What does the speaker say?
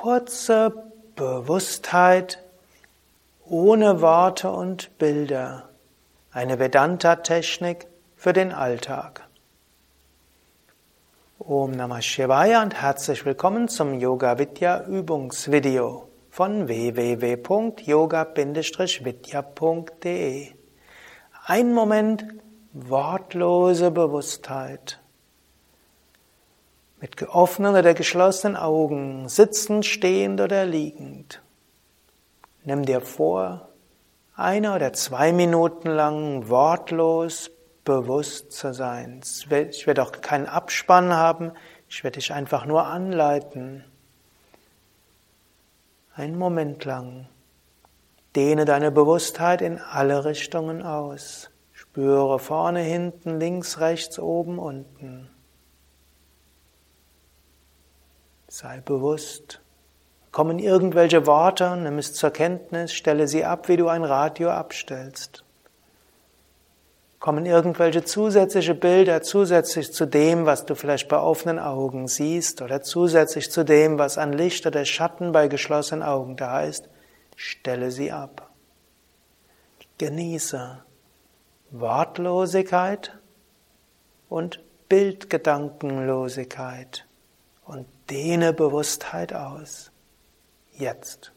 kurze Bewusstheit ohne Worte und Bilder. Eine Vedanta-Technik für den Alltag. Om Namah Shivaya und herzlich willkommen zum Yoga Vidya Übungsvideo von www.yoga-vidya.de. Ein Moment wortlose Bewusstheit. Mit geöffneten oder geschlossenen Augen, sitzend, stehend oder liegend. Nimm dir vor, eine oder zwei Minuten lang wortlos bewusst zu sein. Ich werde auch keinen Abspann haben, ich werde dich einfach nur anleiten. Einen Moment lang. Dehne deine Bewusstheit in alle Richtungen aus. Spüre vorne, hinten, links, rechts, oben, unten. Sei bewusst. Kommen irgendwelche Worte, nimm es zur Kenntnis, stelle sie ab, wie du ein Radio abstellst. Kommen irgendwelche zusätzliche Bilder zusätzlich zu dem, was du vielleicht bei offenen Augen siehst oder zusätzlich zu dem, was an Licht oder Schatten bei geschlossenen Augen da ist, stelle sie ab. Genieße Wortlosigkeit und Bildgedankenlosigkeit und dehne Bewusstheit aus. Jetzt.